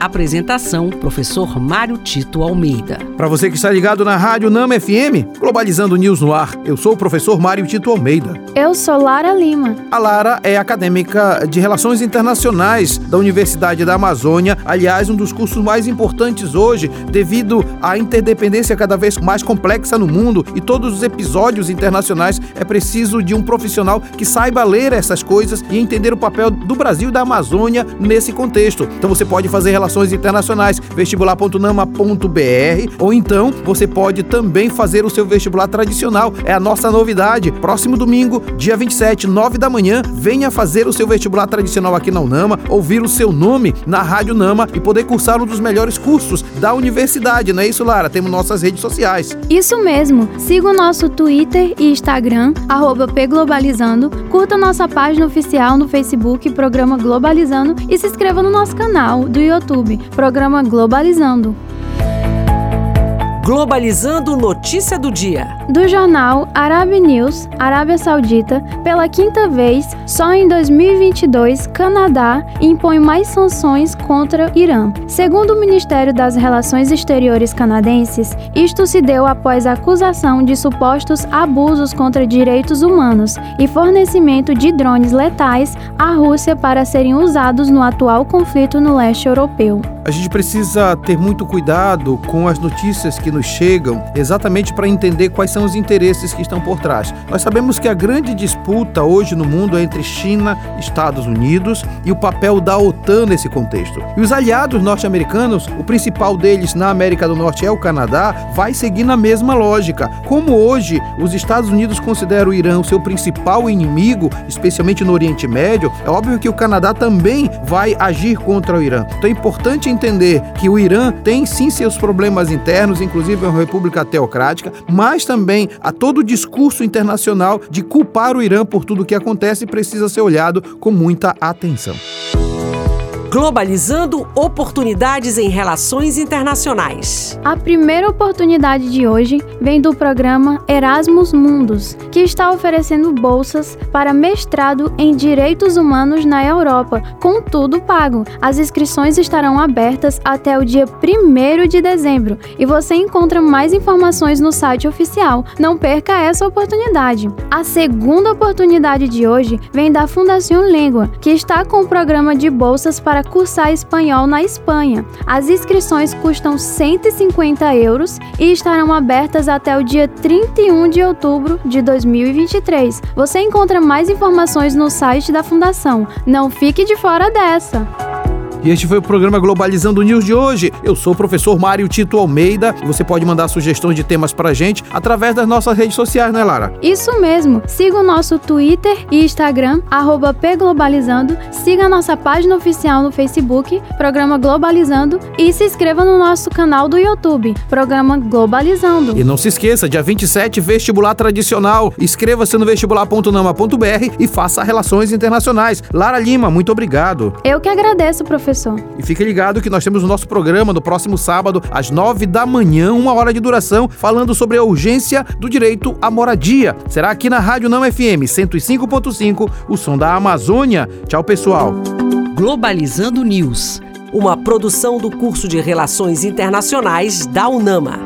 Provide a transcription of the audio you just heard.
Apresentação: Professor Mário Tito Almeida. Para você que está ligado na Rádio Nama FM, Globalizando News no ar, eu sou o professor Mário Tito Almeida. Eu sou Lara Lima. A Lara é acadêmica de Relações Internacionais da Universidade da Amazônia, aliás, um dos cursos mais importantes hoje, devido à interdependência cada vez mais complexa no mundo e todos os episódios internacionais é preciso de um profissional que saiba ler essas coisas e entender o papel do Brasil e da Amazônia nesse contexto. Então você pode fazer relações Internacionais, vestibular.nama.br, ou então você pode também fazer o seu vestibular tradicional. É a nossa novidade. Próximo domingo, dia 27, 9 da manhã, venha fazer o seu vestibular tradicional aqui na Unama, ouvir o seu nome na Rádio Nama e poder cursar um dos melhores cursos da universidade, não é isso, Lara? Temos nossas redes sociais. Isso mesmo. Siga o nosso Twitter e Instagram, pglobalizando, curta nossa página oficial no Facebook, Programa Globalizando, e se inscreva no nosso canal do YouTube YouTube, programa Globalizando. Globalizando Notícia do Dia. Do jornal Arab News, Arábia Saudita, pela quinta vez, só em 2022, Canadá impõe mais sanções contra Irã. Segundo o Ministério das Relações Exteriores canadenses, isto se deu após a acusação de supostos abusos contra direitos humanos e fornecimento de drones letais à Rússia para serem usados no atual conflito no leste europeu. A gente precisa ter muito cuidado com as notícias que nos chegam, exatamente para entender quais são os interesses que estão por trás. Nós sabemos que a grande disputa hoje no mundo é entre China Estados Unidos e o papel da OTAN nesse contexto. E os aliados norte-americanos, o principal deles na América do Norte é o Canadá, vai seguir na mesma lógica. Como hoje os Estados Unidos consideram o Irã o seu principal inimigo, especialmente no Oriente Médio, é óbvio que o Canadá também vai agir contra o Irã. Então é importante entender que o Irã tem sim seus problemas internos, inclusive é uma república teocrática, mas também há todo o discurso internacional de culpar o Irã por tudo o que acontece precisa ser olhado com muita atenção. Globalizando oportunidades em relações internacionais. A primeira oportunidade de hoje vem do programa Erasmus Mundus, que está oferecendo bolsas para mestrado em Direitos Humanos na Europa, com tudo pago. As inscrições estarão abertas até o dia 1 de dezembro e você encontra mais informações no site oficial. Não perca essa oportunidade. A segunda oportunidade de hoje vem da Fundação Língua, que está com o programa de bolsas para para cursar espanhol na Espanha. As inscrições custam 150 euros e estarão abertas até o dia 31 de outubro de 2023. Você encontra mais informações no site da Fundação. Não fique de fora dessa! E este foi o programa Globalizando News de hoje. Eu sou o professor Mário Tito Almeida e você pode mandar sugestões de temas pra gente através das nossas redes sociais, né, Lara? Isso mesmo. Siga o nosso Twitter e Instagram, pglobalizando. Siga a nossa página oficial no Facebook, Programa Globalizando. E se inscreva no nosso canal do YouTube, Programa Globalizando. E não se esqueça, dia 27, vestibular tradicional. Inscreva-se no vestibular.nama.br e faça relações internacionais. Lara Lima, muito obrigado. Eu que agradeço, professor professor. E fique ligado que nós temos o nosso programa no próximo sábado, às nove da manhã, uma hora de duração, falando sobre a urgência do direito à moradia. Será aqui na Rádio Não FM 105.5, o som da Amazônia. Tchau, pessoal. Globalizando News, uma produção do curso de Relações Internacionais da UNAMA.